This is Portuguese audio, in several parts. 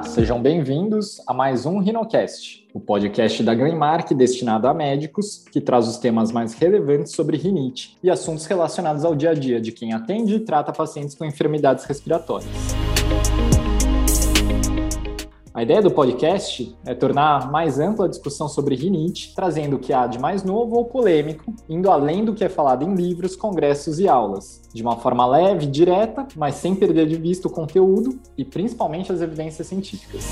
Olá, sejam bem-vindos a mais um Rinocast, o podcast da Greenmark destinado a médicos que traz os temas mais relevantes sobre rinite e assuntos relacionados ao dia a dia de quem atende e trata pacientes com enfermidades respiratórias. A ideia do podcast é tornar mais ampla a discussão sobre rinite, trazendo o que há de mais novo ou polêmico, indo além do que é falado em livros, congressos e aulas, de uma forma leve, direta, mas sem perder de vista o conteúdo e principalmente as evidências científicas.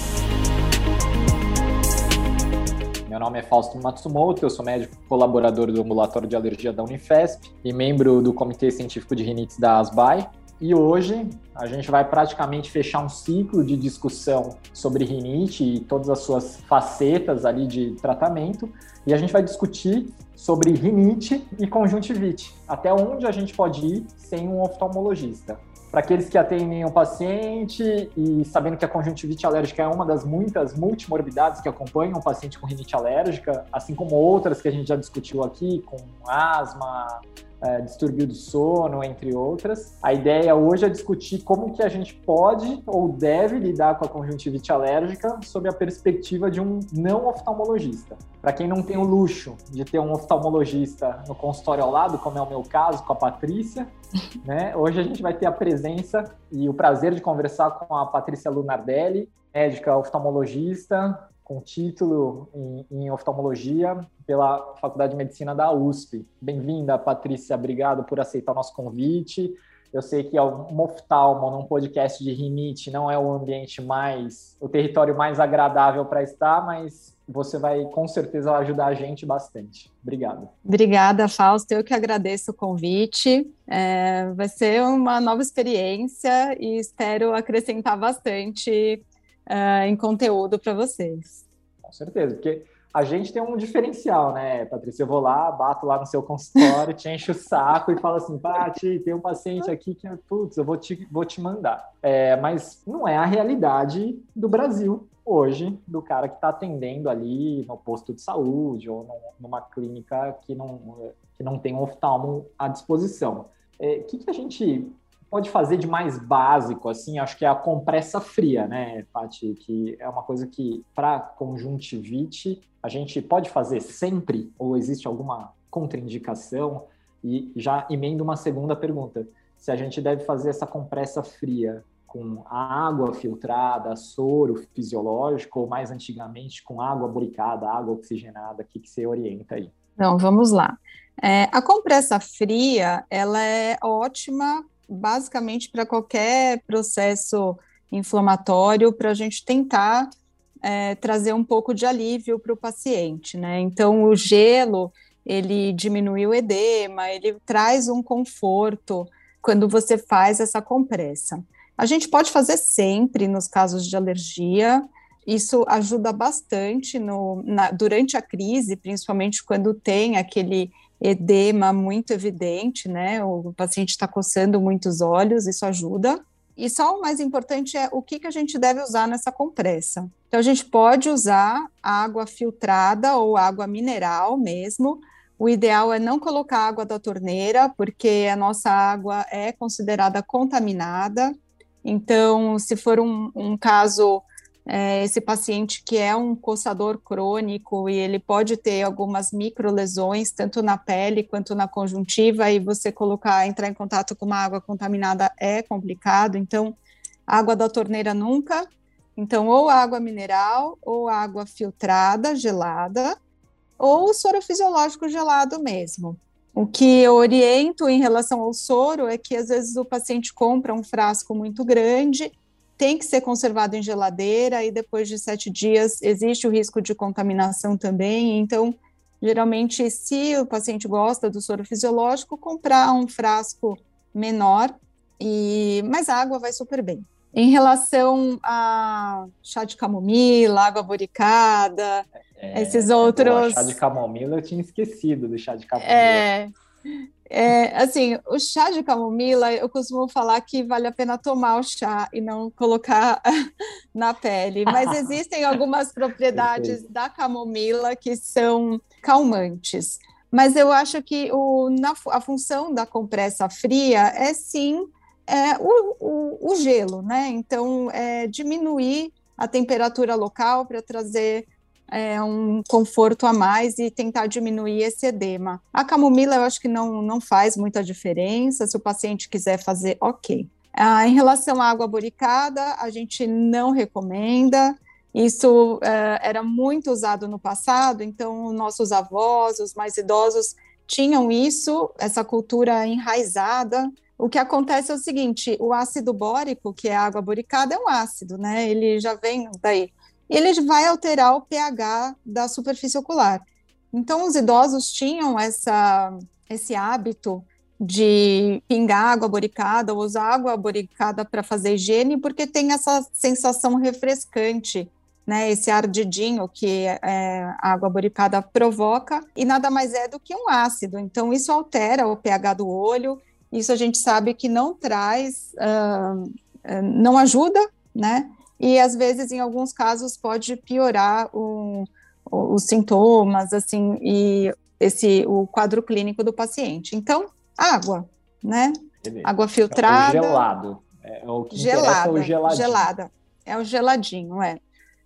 Meu nome é Fausto Matsumoto, eu sou médico colaborador do ambulatório de alergia da Unifesp e membro do Comitê Científico de Rinites da ASBAI. E hoje a gente vai praticamente fechar um ciclo de discussão sobre rinite e todas as suas facetas ali de tratamento. E a gente vai discutir sobre rinite e conjuntivite, até onde a gente pode ir sem um oftalmologista. Para aqueles que atendem o paciente e sabendo que a conjuntivite alérgica é uma das muitas multimorbidades que acompanham o paciente com rinite alérgica, assim como outras que a gente já discutiu aqui, com asma, é, distúrbio do sono, entre outras. A ideia hoje é discutir como que a gente pode ou deve lidar com a conjuntivite alérgica sob a perspectiva de um não oftalmologista. Para quem não tem o luxo de ter um oftalmologista no consultório ao lado, como é o meu caso com a Patrícia, né? Hoje a gente vai ter a presença e o prazer de conversar com a Patrícia Lunardelli, médica oftalmologista, com título em, em, oftalmologia pela Faculdade de Medicina da USP. Bem-vinda, Patrícia. Obrigado por aceitar o nosso convite. Eu sei que um oftalmo num podcast de rinite não é o ambiente mais, o território mais agradável para estar, mas você vai com certeza ajudar a gente bastante. Obrigado. Obrigada, Fausto. Eu que agradeço o convite. É, vai ser uma nova experiência e espero acrescentar bastante uh, em conteúdo para vocês. Com certeza, porque a gente tem um diferencial, né, Patrícia? Eu vou lá, bato lá no seu consultório, te encho o saco e falo assim, Pati, tem um paciente aqui que, putz, eu vou te, vou te mandar. É, mas não é a realidade do Brasil hoje, do cara que está atendendo ali no posto de saúde ou numa clínica que não, que não tem um oftalmo à disposição. O é, que, que a gente pode fazer de mais básico, assim, acho que é a compressa fria, né, Paty? Que é uma coisa que, para conjuntivite, a gente pode fazer sempre, ou existe alguma contraindicação? E já emendo uma segunda pergunta: se a gente deve fazer essa compressa fria com água filtrada, soro fisiológico, ou mais antigamente com água boricada, água oxigenada, o que, que você orienta aí? Então, vamos lá. É, a compressa fria, ela é ótima basicamente para qualquer processo inflamatório, para a gente tentar é, trazer um pouco de alívio para o paciente, né? Então, o gelo, ele diminui o edema, ele traz um conforto quando você faz essa compressa. A gente pode fazer sempre nos casos de alergia, isso ajuda bastante no, na, durante a crise, principalmente quando tem aquele edema muito evidente, né? O paciente está coçando muitos olhos, isso ajuda. E só o mais importante é o que, que a gente deve usar nessa compressa. Então, a gente pode usar água filtrada ou água mineral mesmo. O ideal é não colocar água da torneira, porque a nossa água é considerada contaminada. Então, se for um, um caso é, esse paciente que é um coçador crônico e ele pode ter algumas microlesões, tanto na pele quanto na conjuntiva, e você colocar, entrar em contato com uma água contaminada é complicado, então água da torneira nunca, então ou água mineral, ou água filtrada, gelada, ou soro fisiológico gelado mesmo. O que eu oriento em relação ao soro é que às vezes o paciente compra um frasco muito grande tem que ser conservado em geladeira e depois de sete dias existe o risco de contaminação também. Então, geralmente, se o paciente gosta do soro fisiológico, comprar um frasco menor, e mas a água vai super bem. Em relação a chá de camomila, água boricada, é, esses outros. chá de camomila eu tinha esquecido do chá de camomila. É, é, assim, o chá de camomila, eu costumo falar que vale a pena tomar o chá e não colocar na pele, mas existem algumas propriedades da camomila que são calmantes. Mas eu acho que o, na, a função da compressa fria é sim é, o, o, o, gelo, né? Então, é diminuir a temperatura local para trazer é, um conforto a mais e tentar diminuir esse edema. A camomila eu acho que não, não faz muita diferença, se o paciente quiser fazer, ok. Ah, em relação à água boricada, a gente não recomenda. Isso é, era muito usado no passado, então nossos avós, os mais idosos, tinham isso, essa cultura enraizada. O que acontece é o seguinte: o ácido bórico, que é a água boricada, é um ácido, né? Ele já vem daí ele vai alterar o pH da superfície ocular. Então, os idosos tinham essa, esse hábito de pingar água boricada ou usar água boricada para fazer higiene, porque tem essa sensação refrescante, né? Esse ardidinho que é, a água boricada provoca, e nada mais é do que um ácido. Então, isso altera o pH do olho, isso a gente sabe que não traz, uh, não ajuda, né? E às vezes, em alguns casos, pode piorar o, o, os sintomas, assim, e esse o quadro clínico do paciente. Então, água, né? Beleza. Água filtrada. É o gelado. É, o que gelada, é o geladinho. gelada. É o geladinho, é.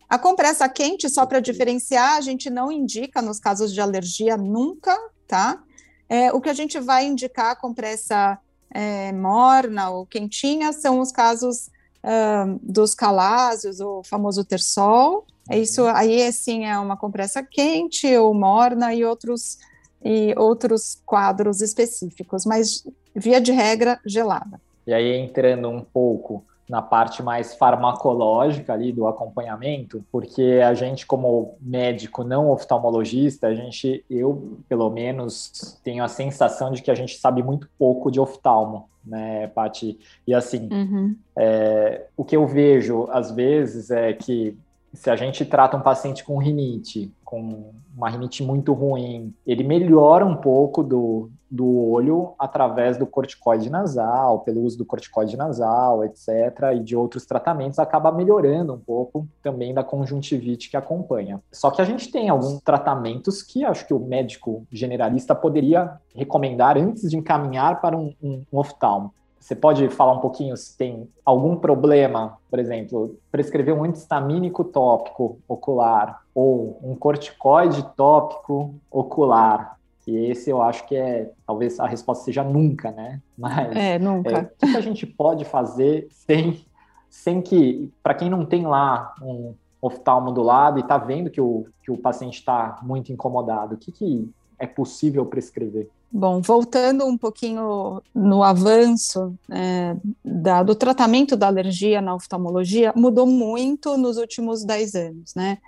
A compressa quente, só para diferenciar, a gente não indica nos casos de alergia nunca, tá? É, o que a gente vai indicar, a compressa é, morna ou quentinha, são os casos uh, dos calásios, o famoso tersol. É isso aí, assim, é uma compressa quente ou morna e outros, e outros quadros específicos, mas via de regra, gelada. E aí, entrando um pouco na parte mais farmacológica ali do acompanhamento, porque a gente como médico não oftalmologista, a gente, eu pelo menos tenho a sensação de que a gente sabe muito pouco de oftalmo, né, Pati? E assim, uhum. é, o que eu vejo às vezes é que se a gente trata um paciente com rinite, com uma rinite muito ruim, ele melhora um pouco do, do olho através do corticoide nasal, pelo uso do corticoide nasal, etc., e de outros tratamentos, acaba melhorando um pouco também da conjuntivite que acompanha. Só que a gente tem alguns tratamentos que acho que o médico generalista poderia recomendar antes de encaminhar para um, um, um oftalmo. Você pode falar um pouquinho se tem algum problema, por exemplo, prescrever um antistamínico tópico ocular ou um corticoide tópico ocular? Que esse eu acho que é, talvez a resposta seja nunca, né? Mas é, nunca. É, o que a gente pode fazer sem, sem que, para quem não tem lá um oftalmo do lado e está vendo que o, que o paciente está muito incomodado, o que, que é possível prescrever? Bom, voltando um pouquinho no avanço é, da, do tratamento da alergia na oftalmologia, mudou muito nos últimos 10 anos, né?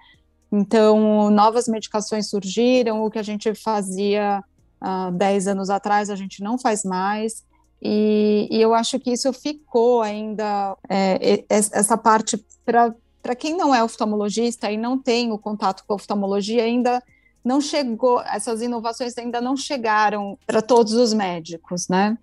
Então, novas medicações surgiram, o que a gente fazia há 10 anos atrás, a gente não faz mais, e, e eu acho que isso ficou ainda, é, essa parte, para quem não é oftalmologista e não tem o contato com a oftalmologia, ainda não chegou, essas inovações ainda não chegaram para todos os médicos, né?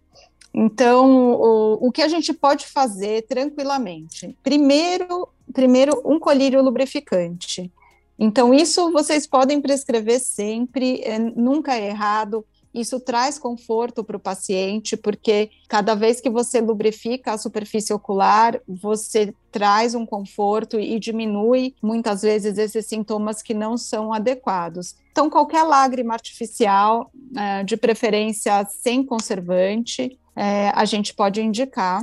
Então, o, o que a gente pode fazer tranquilamente? Primeiro, primeiro um colírio lubrificante. Então, isso vocês podem prescrever sempre, é, nunca é errado. Isso traz conforto para o paciente, porque cada vez que você lubrifica a superfície ocular, você traz um conforto e diminui muitas vezes esses sintomas que não são adequados. Então, qualquer lágrima artificial, é, de preferência sem conservante, é, a gente pode indicar.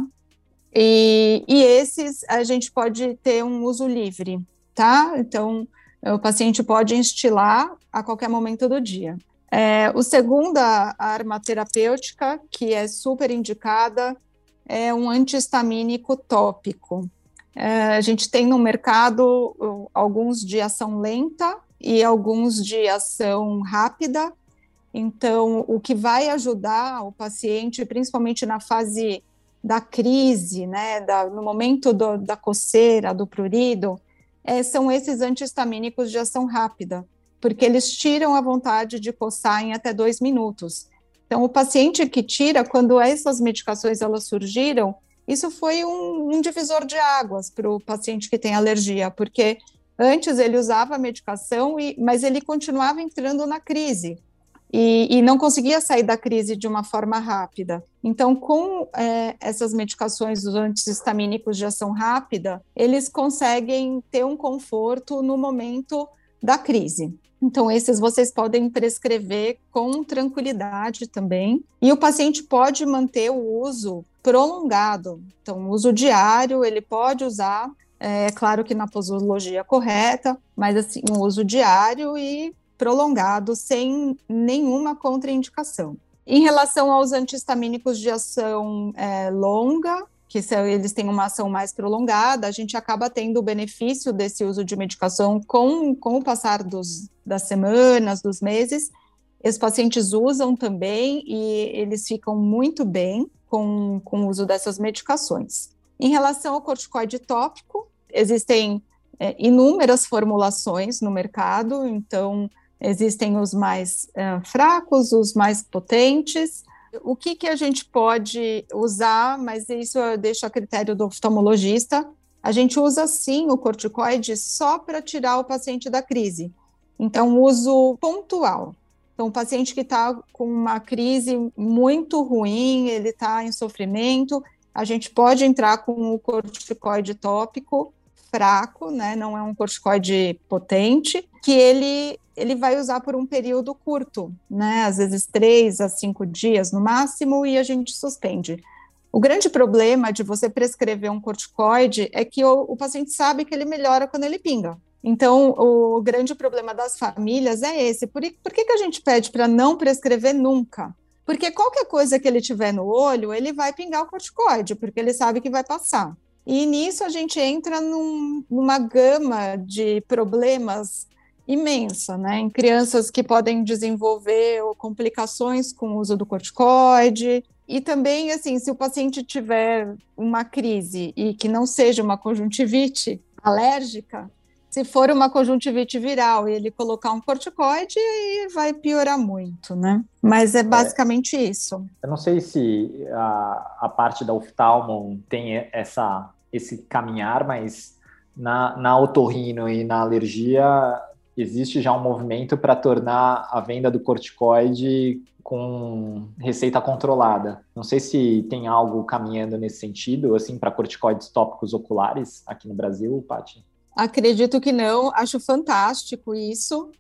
E, e esses a gente pode ter um uso livre, tá? Então, o paciente pode instilar a qualquer momento do dia. É, o segunda arma terapêutica, que é super indicada, é um antihistamínico tópico. É, a gente tem no mercado alguns de ação lenta e alguns de ação rápida. Então, o que vai ajudar o paciente, principalmente na fase da crise, né, da, no momento do, da coceira, do prurido, é, são esses antihistamínicos de ação rápida porque eles tiram a vontade de coçar em até dois minutos. Então, o paciente que tira, quando essas medicações elas surgiram, isso foi um, um divisor de águas para o paciente que tem alergia, porque antes ele usava a medicação, e, mas ele continuava entrando na crise. E, e, não conseguia sair da crise de uma forma rápida. Então, com é, essas medicações, os antihistamínicos de ação rápida, eles conseguem ter um conforto no momento da crise. Então, esses vocês podem prescrever com tranquilidade também. E o paciente pode manter o uso prolongado. Então, uso diário, ele pode usar, é claro que na posologia correta, mas assim, o uso diário e prolongado sem nenhuma contraindicação. Em relação aos antihistamínicos de ação é, longa, que se eles têm uma ação mais prolongada, a gente acaba tendo o benefício desse uso de medicação com, com o passar dos, das semanas, dos meses. Os pacientes usam também e eles ficam muito bem com, com o uso dessas medicações. Em relação ao corticoide tópico, existem é, inúmeras formulações no mercado, então Existem os mais é, fracos, os mais potentes. O que, que a gente pode usar, mas isso eu deixo a critério do oftalmologista. A gente usa sim o corticoide só para tirar o paciente da crise. Então, uso pontual. Então, o paciente que está com uma crise muito ruim, ele está em sofrimento, a gente pode entrar com o corticoide tópico fraco, né? Não é um corticoide potente, que ele ele vai usar por um período curto, né? Às vezes três a cinco dias no máximo, e a gente suspende. O grande problema de você prescrever um corticoide é que o, o paciente sabe que ele melhora quando ele pinga. Então, o grande problema das famílias é esse. Por, por que, que a gente pede para não prescrever nunca? Porque qualquer coisa que ele tiver no olho, ele vai pingar o corticoide, porque ele sabe que vai passar. E nisso a gente entra num, numa gama de problemas imensa, né? Em crianças que podem desenvolver complicações com o uso do corticoide. E também, assim, se o paciente tiver uma crise e que não seja uma conjuntivite alérgica, se for uma conjuntivite viral e ele colocar um corticoide, aí vai piorar muito, né? Mas é basicamente é, isso. Eu não sei se a, a parte da oftalmo tem essa esse caminhar, mas na, na otorrino e na alergia existe já um movimento para tornar a venda do corticoide com receita controlada. Não sei se tem algo caminhando nesse sentido, assim, para corticoides tópicos oculares aqui no Brasil, Paty? Acredito que não. Acho fantástico isso,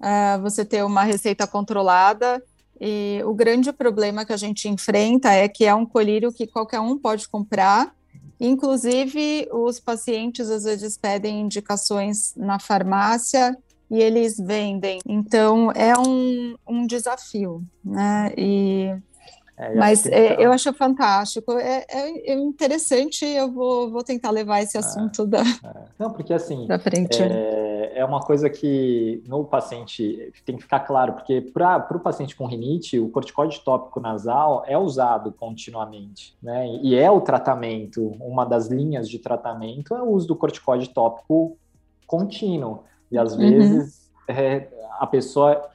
uh, você ter uma receita controlada. E o grande problema que a gente enfrenta é que é um colírio que qualquer um pode comprar Inclusive, os pacientes às vezes pedem indicações na farmácia e eles vendem. Então, é um, um desafio, né? E é, Mas é, eu acho fantástico, é, é, é, interessante, eu vou, vou tentar levar esse é, assunto da. Não, porque assim, da frente. É, é uma coisa que no paciente tem que ficar claro, porque para o paciente com rinite, o corticoide tópico nasal é usado continuamente, né? E é o tratamento, uma das linhas de tratamento é o uso do corticoide tópico contínuo. E às uhum. vezes a pessoa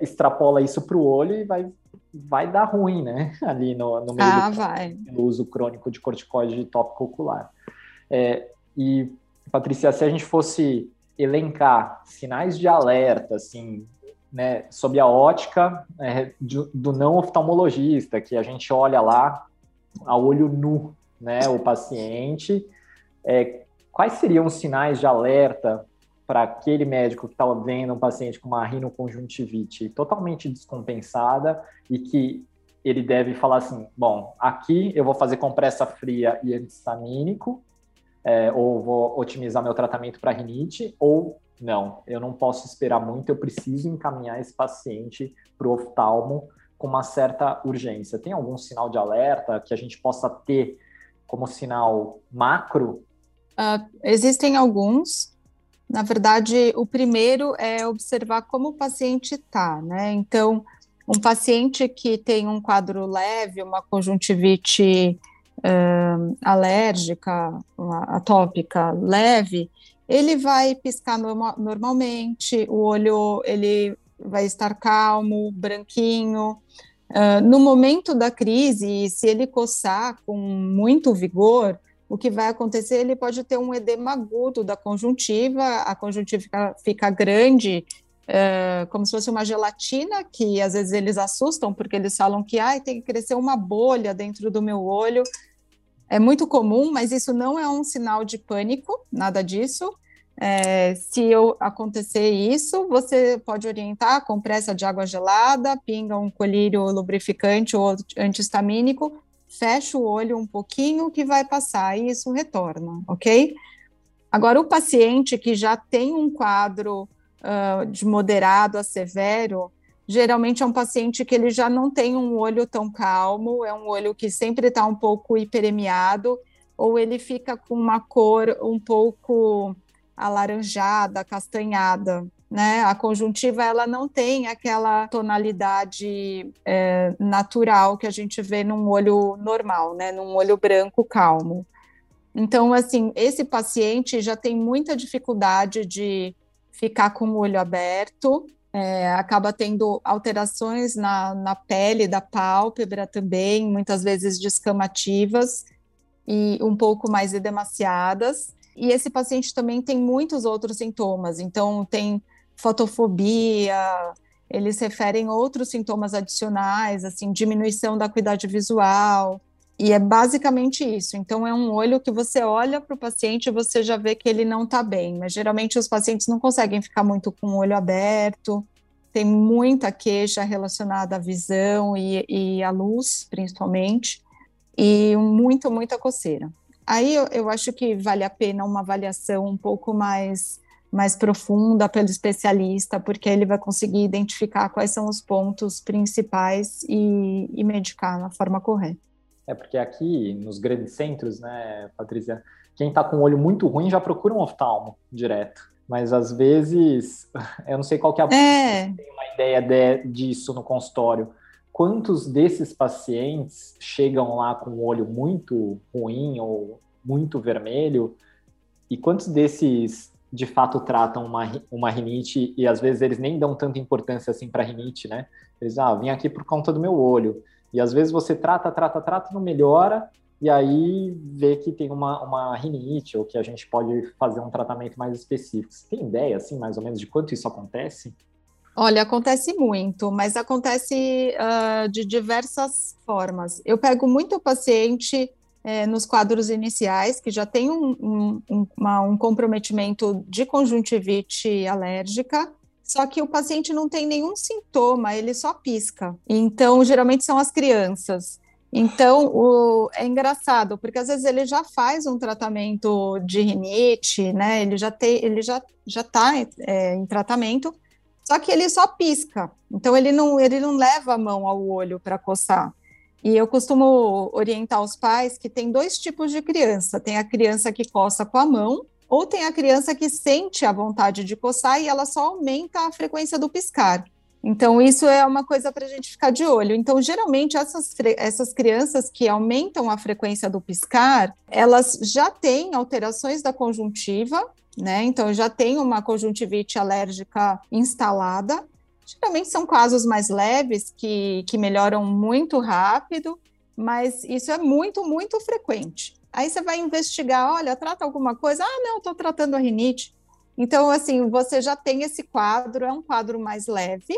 extrapola isso para o olho e vai vai dar ruim, né? Ali no, no meio ah, do, vai. do uso crônico de corticoide tópico ocular. É, e, Patrícia, se a gente fosse elencar sinais de alerta, assim, né, sob a ótica é, de, do não oftalmologista, que a gente olha lá a olho nu, né, o paciente, é, quais seriam os sinais de alerta para aquele médico que estava vendo um paciente com uma rinoconjuntivite totalmente descompensada e que ele deve falar assim: bom, aqui eu vou fazer compressa fria e antistamínico, é, ou vou otimizar meu tratamento para rinite, ou não, eu não posso esperar muito, eu preciso encaminhar esse paciente para o oftalmo com uma certa urgência. Tem algum sinal de alerta que a gente possa ter como sinal macro? Uh, existem alguns. Na verdade, o primeiro é observar como o paciente está, né? Então, um paciente que tem um quadro leve, uma conjuntivite uh, alérgica, atópica leve, ele vai piscar norma normalmente, o olho ele vai estar calmo, branquinho. Uh, no momento da crise, se ele coçar com muito vigor, o que vai acontecer, ele pode ter um edema agudo da conjuntiva, a conjuntiva fica, fica grande, é, como se fosse uma gelatina, que às vezes eles assustam, porque eles falam que ah, tem que crescer uma bolha dentro do meu olho. É muito comum, mas isso não é um sinal de pânico, nada disso. É, se eu acontecer isso, você pode orientar compressa de água gelada, pinga um colírio lubrificante ou antihistamínico, fecha o olho um pouquinho que vai passar e isso retorna, ok? Agora, o paciente que já tem um quadro uh, de moderado a severo, geralmente é um paciente que ele já não tem um olho tão calmo, é um olho que sempre está um pouco hiperemiado, ou ele fica com uma cor um pouco alaranjada, castanhada, né? A conjuntiva ela não tem aquela tonalidade é, natural que a gente vê num olho normal, né? Num olho branco calmo. Então, assim, esse paciente já tem muita dificuldade de ficar com o olho aberto, é, acaba tendo alterações na, na pele da pálpebra também, muitas vezes descamativas e um pouco mais edemaciadas. E esse paciente também tem muitos outros sintomas, então tem fotofobia, eles referem outros sintomas adicionais, assim, diminuição da acuidade visual, e é basicamente isso. Então, é um olho que você olha para o paciente e você já vê que ele não está bem. Mas geralmente os pacientes não conseguem ficar muito com o olho aberto. Tem muita queixa relacionada à visão e, e à luz, principalmente, e muito, muita coceira. Aí eu, eu acho que vale a pena uma avaliação um pouco mais mais profunda pelo especialista, porque ele vai conseguir identificar quais são os pontos principais e, e medicar na forma correta. É porque aqui nos grandes centros, né, Patrícia, quem está com o olho muito ruim já procura um oftalmo direto. Mas às vezes, eu não sei qual que é a é. tem uma ideia de, disso no consultório. Quantos desses pacientes chegam lá com o olho muito ruim ou muito vermelho? E quantos desses de fato tratam uma, uma rinite e às vezes eles nem dão tanta importância assim para rinite, né? Eles, ah, vim aqui por conta do meu olho. E às vezes você trata, trata, trata, não melhora, e aí vê que tem uma, uma rinite, ou que a gente pode fazer um tratamento mais específico. Você tem ideia, assim, mais ou menos, de quanto isso acontece? Olha, acontece muito, mas acontece uh, de diversas formas. Eu pego muito paciente é, nos quadros iniciais, que já tem um, um, um, uma, um comprometimento de conjuntivite alérgica, só que o paciente não tem nenhum sintoma, ele só pisca. Então, geralmente são as crianças. Então, o, é engraçado, porque às vezes ele já faz um tratamento de rinite, né? Ele já tem, ele já já está é, em tratamento, só que ele só pisca. Então ele não ele não leva a mão ao olho para coçar. E eu costumo orientar os pais que tem dois tipos de criança. Tem a criança que coça com a mão ou tem a criança que sente a vontade de coçar e ela só aumenta a frequência do piscar. Então, isso é uma coisa para a gente ficar de olho. Então, geralmente, essas, essas crianças que aumentam a frequência do piscar, elas já têm alterações da conjuntiva, né? Então, já tem uma conjuntivite alérgica instalada. Geralmente são casos mais leves, que, que melhoram muito rápido, mas isso é muito, muito frequente. Aí você vai investigar, olha, trata alguma coisa? Ah, não, estou tratando a rinite. Então, assim, você já tem esse quadro, é um quadro mais leve,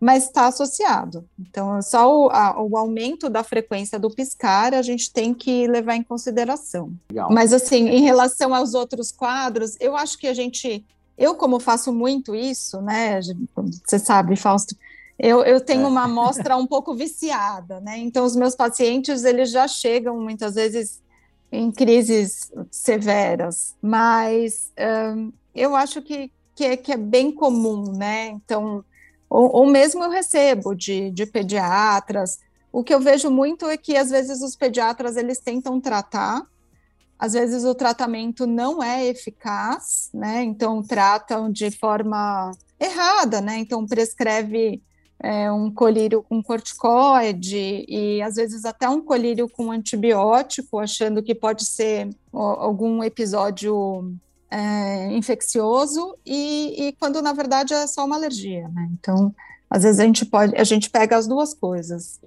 mas está associado. Então, só o, a, o, aumento da frequência do piscar a gente tem que levar em consideração. Legal. Mas, assim, em relação aos outros quadros, eu acho que a gente. Eu, como faço muito isso, né? Você sabe, Fausto, eu, eu tenho é. uma amostra um pouco viciada, né? Então, os meus pacientes, eles já chegam muitas vezes em crises severas, mas um, eu acho que, que é, que, é, bem comum, né? Então, ou, ou, mesmo eu recebo de, de pediatras. O que eu vejo muito é que às vezes os pediatras eles tentam tratar, às vezes o tratamento não é eficaz, né? Então tratam de forma errada, né? Então prescreve é, um colírio com corticoide e às vezes até um colírio com antibiótico, achando que pode ser algum episódio é, infeccioso e, e, quando na verdade é só uma alergia, né? Então, às vezes a gente pode, a gente pega as duas coisas.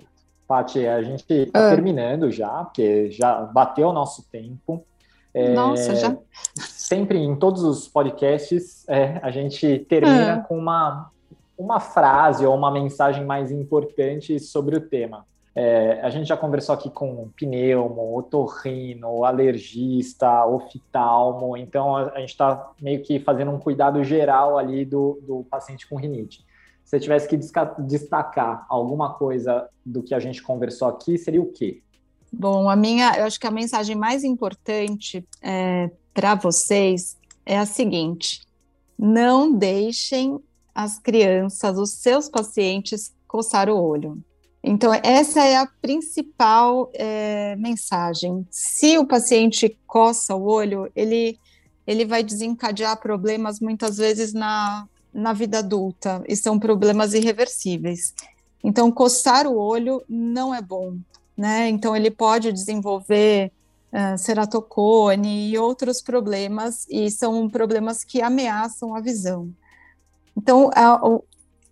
Paty, a gente está ah. terminando já, porque já bateu o nosso tempo. É, Nossa, já. Sempre em todos os podcasts é, a gente termina ah. com uma uma frase ou uma mensagem mais importante sobre o tema. É, a gente já conversou aqui com pneumo, otorrino, alergista, oftalmo, então a, a gente está meio que fazendo um cuidado geral ali do, do paciente com rinite. Se você tivesse que destacar alguma coisa do que a gente conversou aqui, seria o quê? Bom, a minha, eu acho que a mensagem mais importante é, para vocês é a seguinte: não deixem as crianças, os seus pacientes, coçar o olho. Então, essa é a principal é, mensagem. Se o paciente coça o olho, ele, ele vai desencadear problemas muitas vezes na, na vida adulta, e são problemas irreversíveis. Então, coçar o olho não é bom, né? Então, ele pode desenvolver uh, ceratocone e outros problemas, e são problemas que ameaçam a visão. Então, a,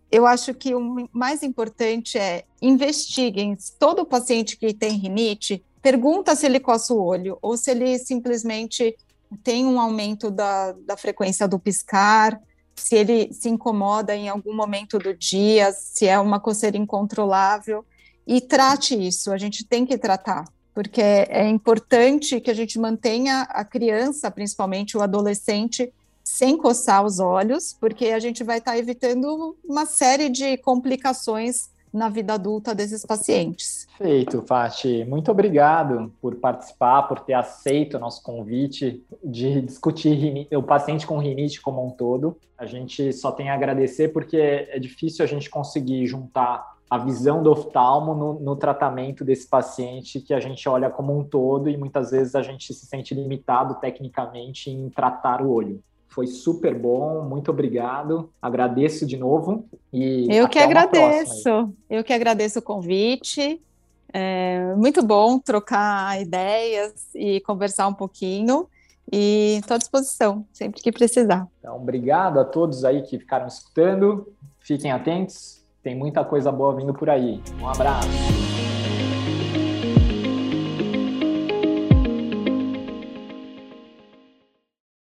eu acho que o mais importante é investiguem todo paciente que tem rinite, pergunta se ele coça o olho ou se ele simplesmente tem um aumento da, da frequência do piscar, se ele se incomoda em algum momento do dia, se é uma coceira incontrolável, e trate isso, a gente tem que tratar, porque é importante que a gente mantenha a criança, principalmente o adolescente, sem coçar os olhos, porque a gente vai estar evitando uma série de complicações na vida adulta desses pacientes. Feito, Fati. Muito obrigado por participar, por ter aceito o nosso convite de discutir o paciente com rinite como um todo. A gente só tem a agradecer porque é difícil a gente conseguir juntar a visão do oftalmo no, no, tratamento desse paciente que a gente olha como um todo e muitas vezes a gente se sente limitado tecnicamente em tratar o olho. Foi super bom, muito obrigado. Agradeço de novo e eu que agradeço. Eu que agradeço o convite. É muito bom trocar ideias e conversar um pouquinho. E estou à disposição, sempre que precisar. Então, obrigado a todos aí que ficaram escutando. Fiquem atentos, tem muita coisa boa vindo por aí. Um abraço.